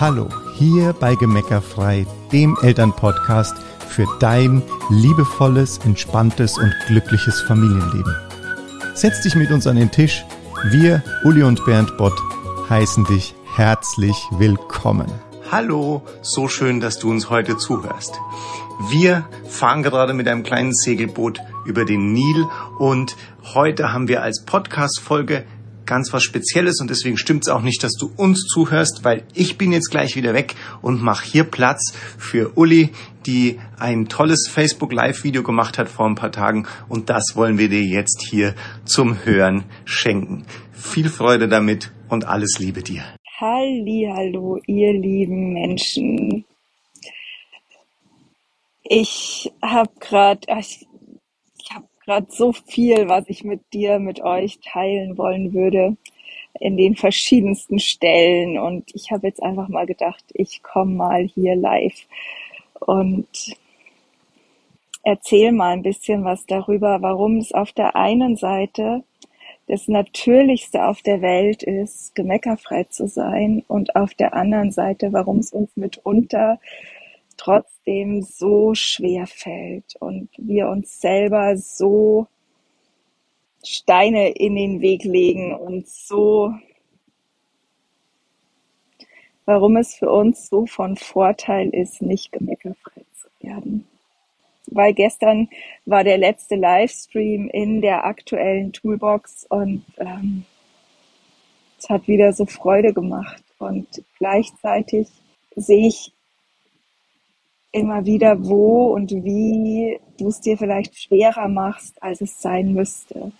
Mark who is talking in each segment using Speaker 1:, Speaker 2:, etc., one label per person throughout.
Speaker 1: Hallo, hier bei Gemeckerfrei, dem Elternpodcast für dein liebevolles, entspanntes und glückliches Familienleben. Setz dich mit uns an den Tisch. Wir, Uli und Bernd Bott, heißen dich herzlich willkommen.
Speaker 2: Hallo, so schön, dass du uns heute zuhörst. Wir fahren gerade mit einem kleinen Segelboot über den Nil und heute haben wir als Podcast-Folge ganz was Spezielles und deswegen stimmt es auch nicht, dass du uns zuhörst, weil ich bin jetzt gleich wieder weg und mache hier Platz für Uli, die ein tolles Facebook Live-Video gemacht hat vor ein paar Tagen und das wollen wir dir jetzt hier zum Hören schenken. Viel Freude damit und alles Liebe dir.
Speaker 3: Halli, hallo, ihr lieben Menschen. Ich habe gerade, gerade so viel, was ich mit dir, mit euch teilen wollen würde in den verschiedensten Stellen. Und ich habe jetzt einfach mal gedacht, ich komme mal hier live und erzähle mal ein bisschen was darüber, warum es auf der einen Seite das Natürlichste auf der Welt ist, gemeckerfrei zu sein und auf der anderen Seite, warum es uns mitunter trotzdem so schwer fällt und wir uns selber so Steine in den Weg legen und so, warum es für uns so von Vorteil ist, nicht gemeckerfrei zu werden. Weil gestern war der letzte Livestream in der aktuellen Toolbox und ähm, es hat wieder so Freude gemacht und gleichzeitig sehe ich immer wieder, wo und wie du es dir vielleicht schwerer machst, als es sein müsste.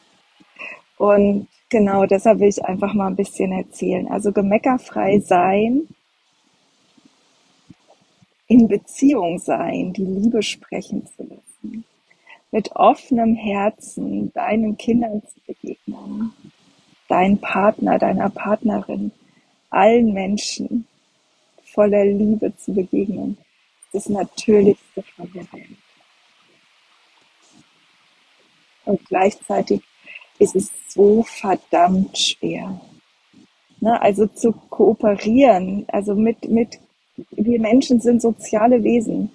Speaker 3: Und genau deshalb will ich einfach mal ein bisschen erzählen. Also gemeckerfrei sein, in Beziehung sein, die Liebe sprechen zu lassen, mit offenem Herzen deinen Kindern zu begegnen, deinen Partner, deiner Partnerin, allen Menschen voller Liebe zu begegnen das Natürlichste von der Welt. Und gleichzeitig ist es so verdammt schwer. Ne? Also zu kooperieren, also mit, mit, wir Menschen sind soziale Wesen.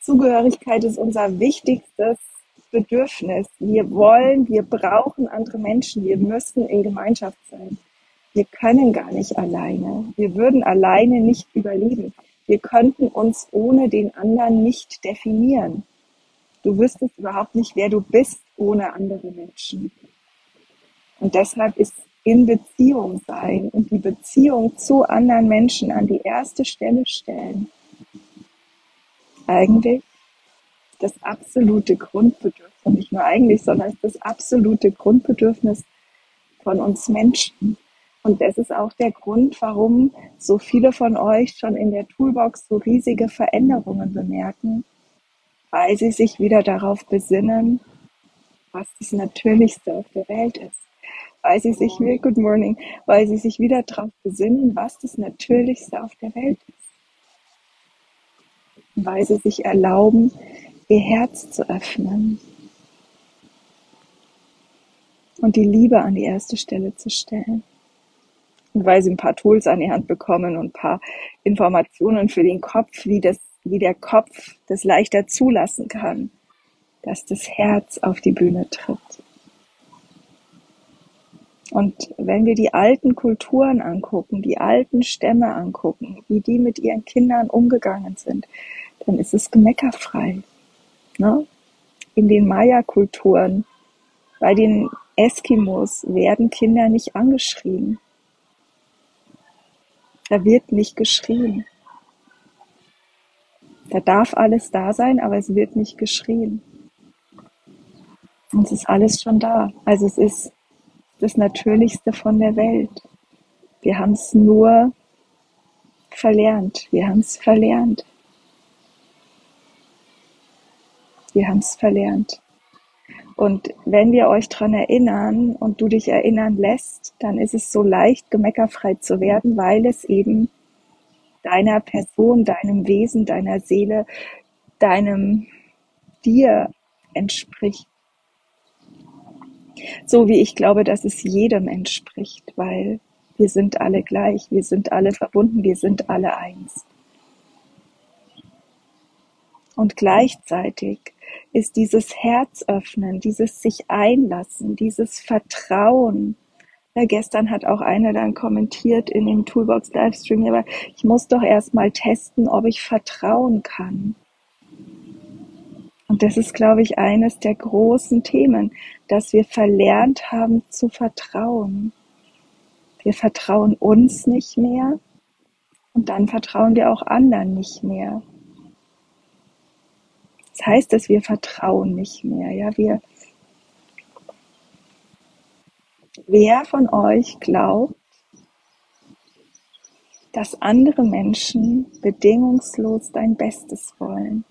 Speaker 3: Zugehörigkeit ist unser wichtigstes Bedürfnis. Wir wollen, wir brauchen andere Menschen. Wir müssen in Gemeinschaft sein. Wir können gar nicht alleine. Wir würden alleine nicht überleben. Wir könnten uns ohne den anderen nicht definieren. Du wüsstest überhaupt nicht, wer du bist ohne andere Menschen. Und deshalb ist in Beziehung sein und die Beziehung zu anderen Menschen an die erste Stelle stellen eigentlich das absolute Grundbedürfnis, nicht nur eigentlich, sondern das absolute Grundbedürfnis von uns Menschen. Und das ist auch der Grund, warum so viele von euch schon in der Toolbox so riesige Veränderungen bemerken, weil sie sich wieder darauf besinnen, was das Natürlichste auf der Welt ist. Weil sie sich, good morning, weil sie sich wieder darauf besinnen, was das Natürlichste auf der Welt ist. weil sie sich erlauben, ihr Herz zu öffnen und die Liebe an die erste Stelle zu stellen weil sie ein paar Tools an die Hand bekommen und ein paar Informationen für den Kopf, wie das, wie der Kopf das leichter zulassen kann, dass das Herz auf die Bühne tritt. Und wenn wir die alten Kulturen angucken, die alten Stämme angucken, wie die mit ihren Kindern umgegangen sind, dann ist es gemeckerfrei. Ne? In den Maya-Kulturen, bei den Eskimos werden Kinder nicht angeschrien. Da wird nicht geschrien. Da darf alles da sein, aber es wird nicht geschrien. Und es ist alles schon da. Also es ist das Natürlichste von der Welt. Wir haben es nur verlernt. Wir haben es verlernt. Wir haben es verlernt. Und wenn wir euch dran erinnern und du dich erinnern lässt, dann ist es so leicht, gemeckerfrei zu werden, weil es eben deiner Person, deinem Wesen, deiner Seele, deinem dir entspricht. So wie ich glaube, dass es jedem entspricht, weil Wir sind alle gleich, wir sind alle verbunden, wir sind alle eins. Und gleichzeitig ist dieses Herzöffnen, dieses sich einlassen, dieses Vertrauen. Ja, gestern hat auch einer dann kommentiert in dem Toolbox Livestream, aber ich muss doch erstmal testen, ob ich vertrauen kann. Und das ist, glaube ich, eines der großen Themen, dass wir verlernt haben zu vertrauen. Wir vertrauen uns nicht mehr und dann vertrauen wir auch anderen nicht mehr. Das heißt, dass wir vertrauen nicht mehr. Ja, wir, wer von euch glaubt, dass andere Menschen bedingungslos dein Bestes wollen?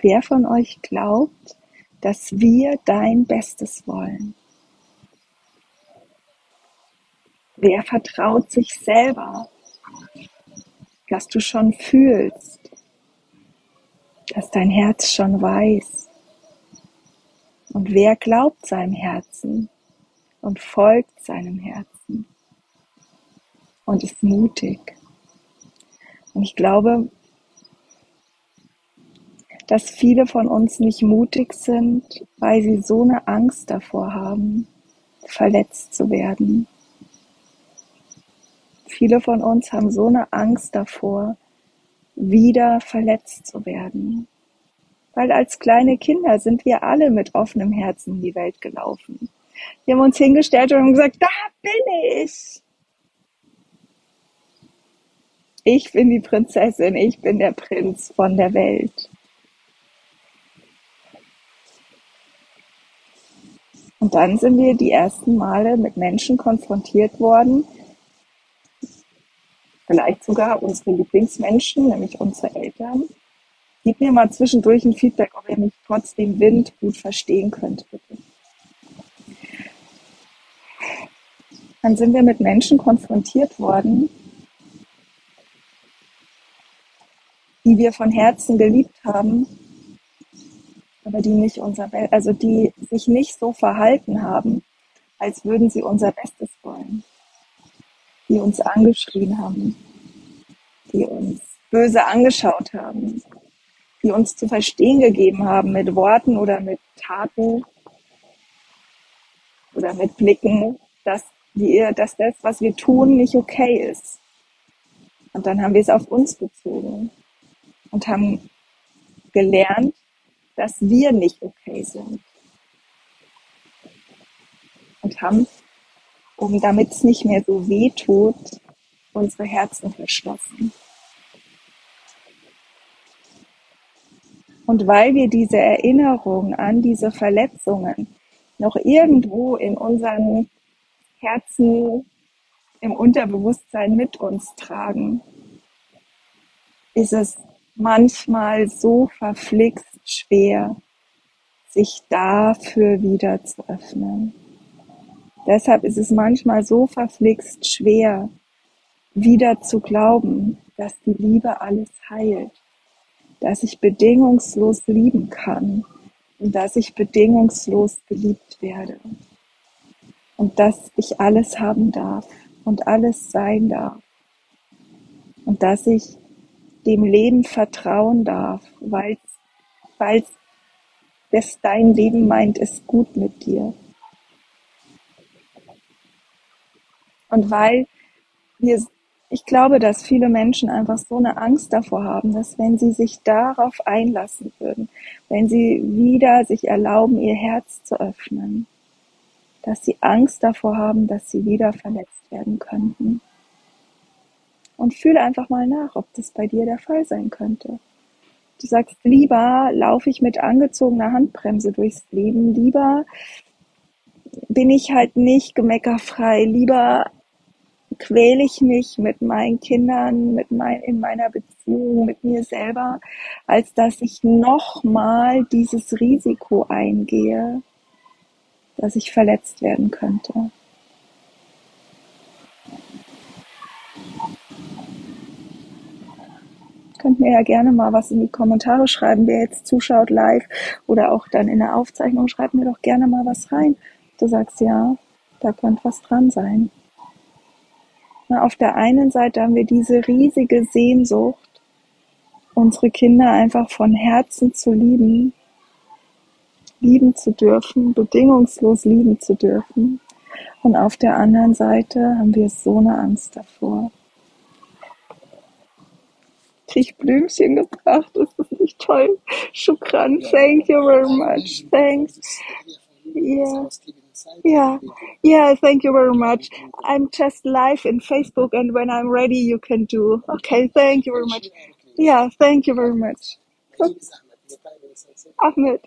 Speaker 3: Wer von euch glaubt, dass wir dein Bestes wollen? Wer vertraut sich selber, dass du schon fühlst, dass dein Herz schon weiß. Und wer glaubt seinem Herzen und folgt seinem Herzen und ist mutig. Und ich glaube, dass viele von uns nicht mutig sind, weil sie so eine Angst davor haben, verletzt zu werden. Viele von uns haben so eine Angst davor, wieder verletzt zu werden. Weil als kleine Kinder sind wir alle mit offenem Herzen in die Welt gelaufen. Wir haben uns hingestellt und haben gesagt, da bin ich. Ich bin die Prinzessin, ich bin der Prinz von der Welt. Und dann sind wir die ersten Male mit Menschen konfrontiert worden, vielleicht sogar unsere Lieblingsmenschen, nämlich unsere Eltern. Gib mir mal zwischendurch ein Feedback, ob ihr mich trotz dem Wind gut verstehen könnt, bitte. Dann sind wir mit Menschen konfrontiert worden, die wir von Herzen geliebt haben, aber die nicht unser, Be also die sich nicht so verhalten haben, als würden sie unser Bestes wollen die uns angeschrien haben, die uns böse angeschaut haben, die uns zu verstehen gegeben haben mit Worten oder mit Taten oder mit Blicken, dass, wir, dass das, was wir tun, nicht okay ist. Und dann haben wir es auf uns bezogen und haben gelernt, dass wir nicht okay sind. Und haben um damit es nicht mehr so weh tut, unsere Herzen verschlossen. Und weil wir diese Erinnerung an diese Verletzungen noch irgendwo in unseren Herzen im Unterbewusstsein mit uns tragen, ist es manchmal so verflixt schwer, sich dafür wieder zu öffnen. Deshalb ist es manchmal so verflixt schwer, wieder zu glauben, dass die Liebe alles heilt, dass ich bedingungslos lieben kann und dass ich bedingungslos geliebt werde und dass ich alles haben darf und alles sein darf und dass ich dem Leben vertrauen darf, weil es dein Leben meint, ist gut mit dir. Und weil wir, ich glaube, dass viele Menschen einfach so eine Angst davor haben, dass wenn sie sich darauf einlassen würden, wenn sie wieder sich erlauben, ihr Herz zu öffnen, dass sie Angst davor haben, dass sie wieder verletzt werden könnten. Und fühle einfach mal nach, ob das bei dir der Fall sein könnte. Du sagst, lieber laufe ich mit angezogener Handbremse durchs Leben, lieber bin ich halt nicht gemeckerfrei, lieber quäle ich mich mit meinen Kindern, mit mein, in meiner Beziehung, mit mir selber, als dass ich nochmal dieses Risiko eingehe, dass ich verletzt werden könnte. Könnt mir ja gerne mal was in die Kommentare schreiben, wer jetzt zuschaut live oder auch dann in der Aufzeichnung, schreibt mir doch gerne mal was rein. Du sagst ja, da könnte was dran sein. Auf der einen Seite haben wir diese riesige Sehnsucht, unsere Kinder einfach von Herzen zu lieben, lieben zu dürfen, bedingungslos lieben zu dürfen. Und auf der anderen Seite haben wir so eine Angst davor. Krieg Blümchen gebracht, ist das nicht toll? Shukran, thank you very much, thanks. Yeah. Yeah, yeah, thank you very much. I'm just live in Facebook and when I'm ready you can do. Okay, thank you very much. Yeah, thank you very much. Ahmed,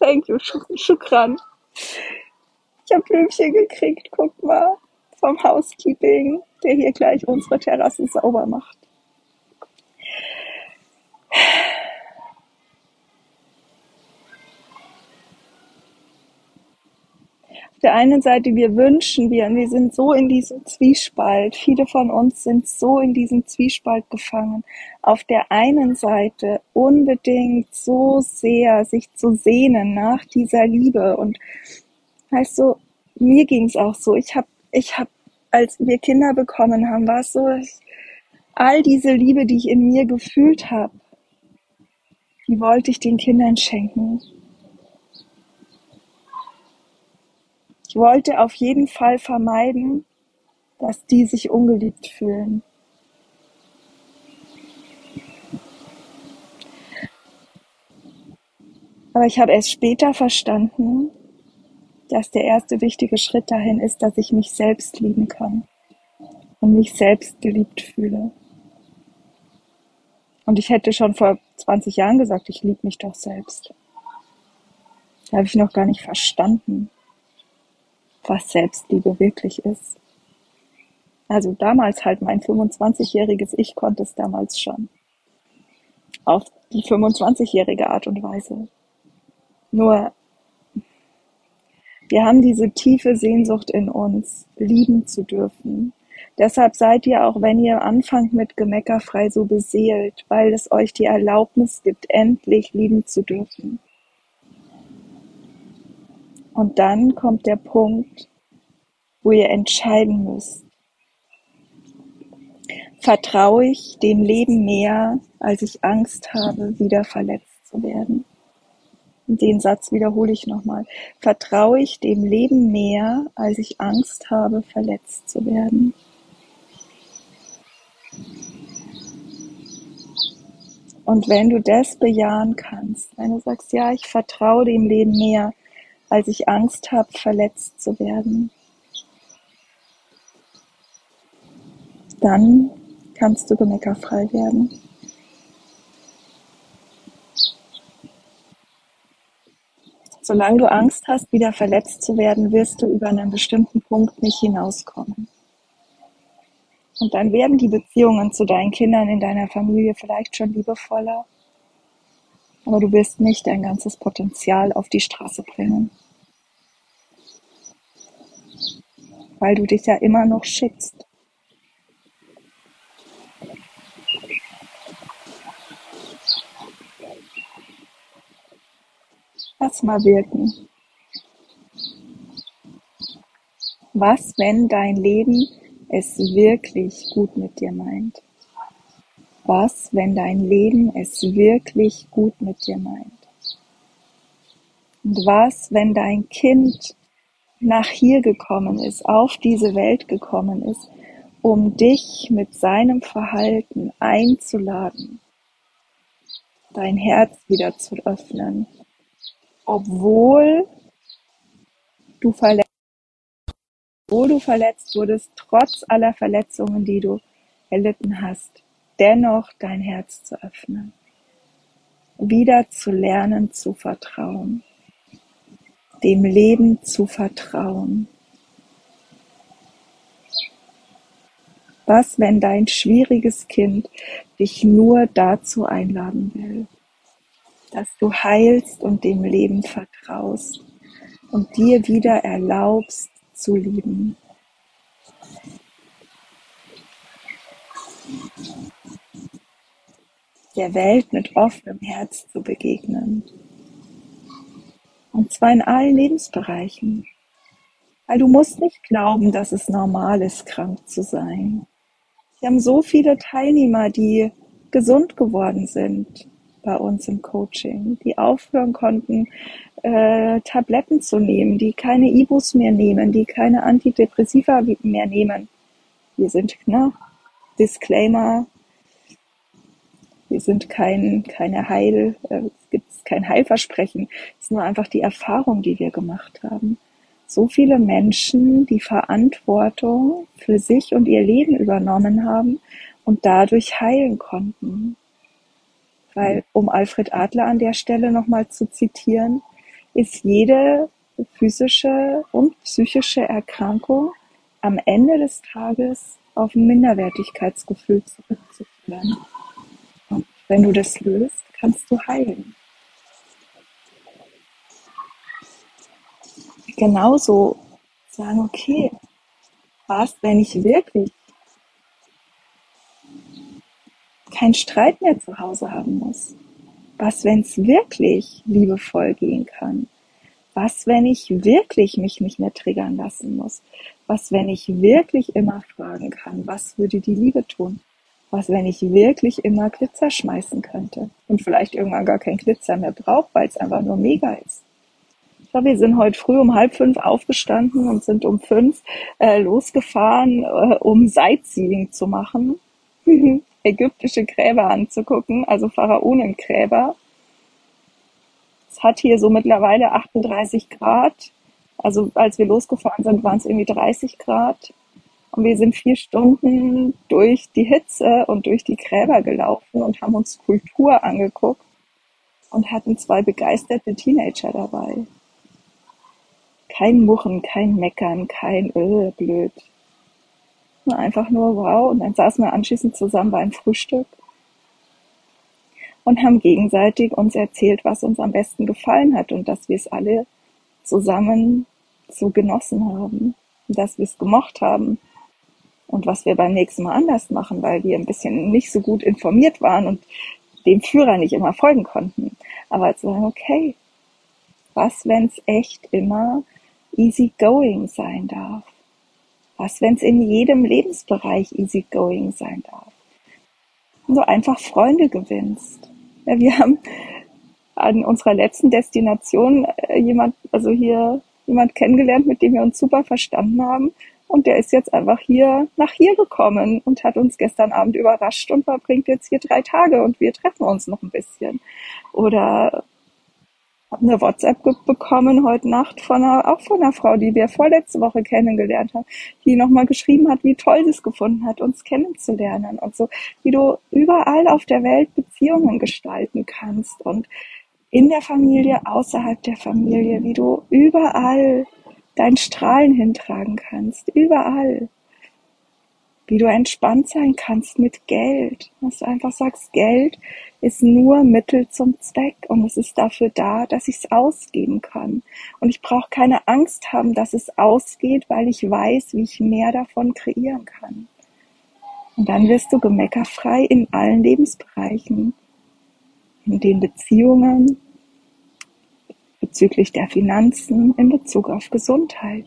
Speaker 3: thank you, Shukran. Ich habe Blümchen gekriegt, guck mal, vom Housekeeping, der hier gleich unsere Terrasse sauber macht. Der einen Seite, wir wünschen, wir, wir sind so in diesem Zwiespalt. Viele von uns sind so in diesem Zwiespalt gefangen. Auf der einen Seite unbedingt so sehr sich zu sehnen nach dieser Liebe. Und weißt du, mir ging es auch so. Ich habe, ich habe, als wir Kinder bekommen haben, war es so, all diese Liebe, die ich in mir gefühlt habe, die wollte ich den Kindern schenken. Ich wollte auf jeden Fall vermeiden, dass die sich ungeliebt fühlen. Aber ich habe erst später verstanden, dass der erste wichtige Schritt dahin ist, dass ich mich selbst lieben kann und mich selbst geliebt fühle. Und ich hätte schon vor 20 Jahren gesagt, ich liebe mich doch selbst. Da habe ich noch gar nicht verstanden, was Selbstliebe wirklich ist. Also damals halt mein 25-jähriges Ich konnte es damals schon. Auf die 25-jährige Art und Weise. Nur, wir haben diese tiefe Sehnsucht in uns, lieben zu dürfen. Deshalb seid ihr auch, wenn ihr anfangt mit Gemeckerfrei so beseelt, weil es euch die Erlaubnis gibt, endlich lieben zu dürfen. Und dann kommt der Punkt, wo ihr entscheiden müsst. Vertraue ich dem Leben mehr, als ich Angst habe, wieder verletzt zu werden? Den Satz wiederhole ich nochmal. Vertraue ich dem Leben mehr, als ich Angst habe, verletzt zu werden? Und wenn du das bejahen kannst, wenn du sagst, ja, ich vertraue dem Leben mehr, als ich Angst habe, verletzt zu werden, dann kannst du gemeckerfrei werden. Solange du Angst hast, wieder verletzt zu werden, wirst du über einen bestimmten Punkt nicht hinauskommen. Und dann werden die Beziehungen zu deinen Kindern in deiner Familie vielleicht schon liebevoller, aber du wirst nicht dein ganzes Potenzial auf die Straße bringen. Weil du dich ja immer noch schützt. Lass mal wirken. Was, wenn dein Leben es wirklich gut mit dir meint? Was, wenn dein Leben es wirklich gut mit dir meint? Und was, wenn dein Kind nach hier gekommen ist, auf diese Welt gekommen ist, um dich mit seinem Verhalten einzuladen, dein Herz wieder zu öffnen, obwohl du verletzt, obwohl du verletzt wurdest, trotz aller Verletzungen, die du erlitten hast, dennoch dein Herz zu öffnen, wieder zu lernen zu vertrauen dem Leben zu vertrauen. Was, wenn dein schwieriges Kind dich nur dazu einladen will, dass du heilst und dem Leben vertraust und dir wieder erlaubst zu lieben. Der Welt mit offenem Herz zu begegnen. Und zwar in allen Lebensbereichen. Weil du musst nicht glauben, dass es normal ist, krank zu sein. Wir haben so viele Teilnehmer, die gesund geworden sind bei uns im Coaching, die aufhören konnten, äh, Tabletten zu nehmen, die keine Ibus mehr nehmen, die keine Antidepressiva mehr nehmen. Wir sind, ne, Disclaimer, wir sind kein, keine Heil, äh, es gibt kein Heilversprechen. Es ist nur einfach die Erfahrung, die wir gemacht haben. So viele Menschen, die Verantwortung für sich und ihr Leben übernommen haben und dadurch heilen konnten. Weil, um Alfred Adler an der Stelle nochmal zu zitieren, ist jede physische und psychische Erkrankung am Ende des Tages auf ein Minderwertigkeitsgefühl zurückzuführen. Wenn du das löst, kannst du heilen. Genauso sagen, okay, was, wenn ich wirklich keinen Streit mehr zu Hause haben muss? Was, wenn es wirklich liebevoll gehen kann? Was, wenn ich wirklich mich nicht mehr triggern lassen muss? Was, wenn ich wirklich immer fragen kann, was würde die Liebe tun? Was, wenn ich wirklich immer Glitzer schmeißen könnte und vielleicht irgendwann gar kein Glitzer mehr brauche, weil es einfach nur mega ist? Ich glaube, wir sind heute früh um halb fünf aufgestanden und sind um fünf äh, losgefahren, äh, um Sightseeing zu machen. ägyptische Gräber anzugucken, also Pharaonengräber. Es hat hier so mittlerweile 38 Grad. Also als wir losgefahren sind, waren es irgendwie 30 Grad. Und wir sind vier Stunden durch die Hitze und durch die Gräber gelaufen und haben uns Kultur angeguckt und hatten zwei begeisterte Teenager dabei. Kein Muchen, kein Meckern, kein äh, blöd. Einfach nur wow. Und dann saßen wir anschließend zusammen beim Frühstück und haben gegenseitig uns erzählt, was uns am besten gefallen hat und dass wir es alle zusammen so genossen haben, dass wir es gemocht haben und was wir beim nächsten Mal anders machen, weil wir ein bisschen nicht so gut informiert waren und dem Führer nicht immer folgen konnten. Aber zu sagen, okay, was, wenn es echt immer easy going sein darf? Was, wenn es in jedem Lebensbereich easygoing sein darf? Und du einfach Freunde gewinnst. Ja, wir haben an unserer letzten Destination äh, jemand, also hier jemand kennengelernt, mit dem wir uns super verstanden haben. Und der ist jetzt einfach hier nach hier gekommen und hat uns gestern Abend überrascht und verbringt jetzt hier drei Tage und wir treffen uns noch ein bisschen. Oder habe eine WhatsApp bekommen heute Nacht von einer, auch von einer Frau, die wir vorletzte Woche kennengelernt haben, die nochmal geschrieben hat, wie toll sie es gefunden hat, uns kennenzulernen und so, wie du überall auf der Welt Beziehungen gestalten kannst und in der Familie, außerhalb der Familie, wie du überall dein Strahlen hintragen kannst, überall wie du entspannt sein kannst mit Geld. Dass du einfach sagst, Geld ist nur Mittel zum Zweck und es ist dafür da, dass ich es ausgeben kann. Und ich brauche keine Angst haben, dass es ausgeht, weil ich weiß, wie ich mehr davon kreieren kann. Und dann wirst du gemeckerfrei in allen Lebensbereichen, in den Beziehungen, bezüglich der Finanzen, in Bezug auf Gesundheit.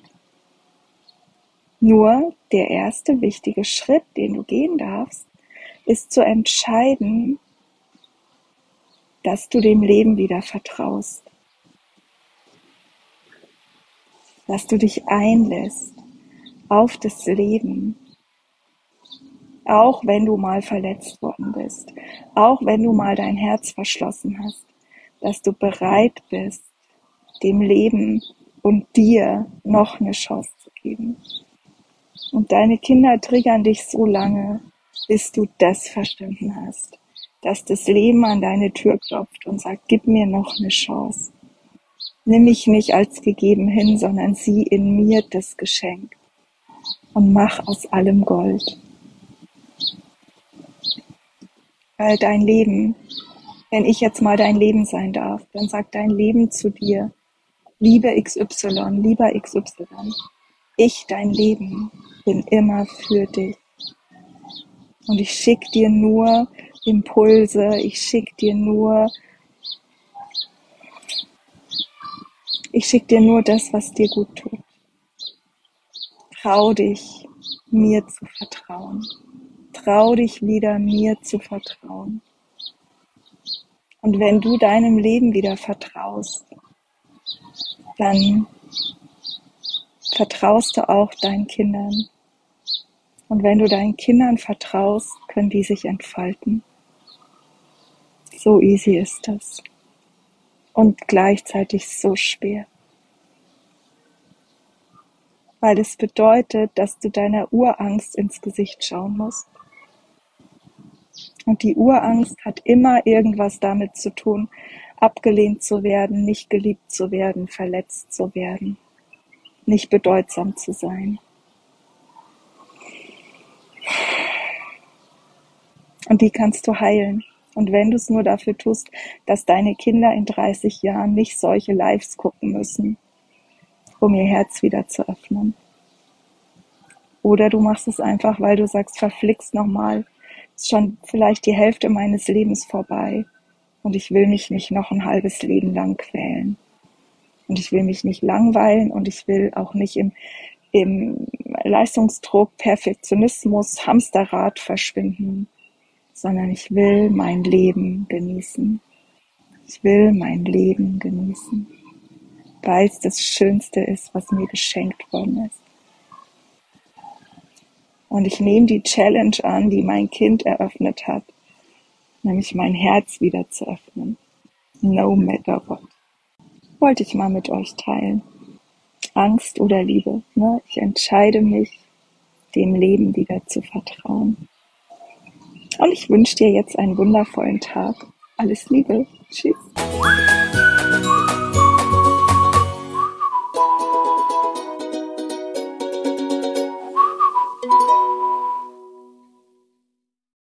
Speaker 3: Nur der erste wichtige Schritt, den du gehen darfst, ist zu entscheiden, dass du dem Leben wieder vertraust. Dass du dich einlässt auf das Leben. Auch wenn du mal verletzt worden bist. Auch wenn du mal dein Herz verschlossen hast. Dass du bereit bist, dem Leben und dir noch eine Chance zu geben. Und deine Kinder triggern dich so lange, bis du das verstanden hast, dass das Leben an deine Tür klopft und sagt, gib mir noch eine Chance. Nimm mich nicht als gegeben hin, sondern sieh in mir das Geschenk und mach aus allem Gold. Weil dein Leben, wenn ich jetzt mal dein Leben sein darf, dann sagt dein Leben zu dir, liebe XY, lieber XY, ich, dein Leben, bin immer für dich. Und ich schicke dir nur Impulse, ich schicke dir nur, ich schicke dir nur das, was dir gut tut. Trau dich, mir zu vertrauen. trau dich wieder, mir zu vertrauen. Und wenn du deinem Leben wieder vertraust, dann vertraust du auch deinen Kindern. Und wenn du deinen Kindern vertraust, können die sich entfalten. So easy ist das. Und gleichzeitig so schwer. Weil es bedeutet, dass du deiner Urangst ins Gesicht schauen musst. Und die Urangst hat immer irgendwas damit zu tun, abgelehnt zu werden, nicht geliebt zu werden, verletzt zu werden, nicht bedeutsam zu sein. Und die kannst du heilen. Und wenn du es nur dafür tust, dass deine Kinder in 30 Jahren nicht solche Lives gucken müssen, um ihr Herz wieder zu öffnen. Oder du machst es einfach, weil du sagst, verflixt nochmal, ist schon vielleicht die Hälfte meines Lebens vorbei und ich will mich nicht noch ein halbes Leben lang quälen. Und ich will mich nicht langweilen und ich will auch nicht im, im Leistungsdruck, Perfektionismus, Hamsterrad verschwinden, sondern ich will mein Leben genießen. Ich will mein Leben genießen, weil es das Schönste ist, was mir geschenkt worden ist. Und ich nehme die Challenge an, die mein Kind eröffnet hat, nämlich mein Herz wieder zu öffnen. No matter what. Wollte ich mal mit euch teilen. Angst oder Liebe. Ne? Ich entscheide mich, dem Leben wieder zu vertrauen. Und ich wünsche dir jetzt einen wundervollen Tag. Alles Liebe. Tschüss.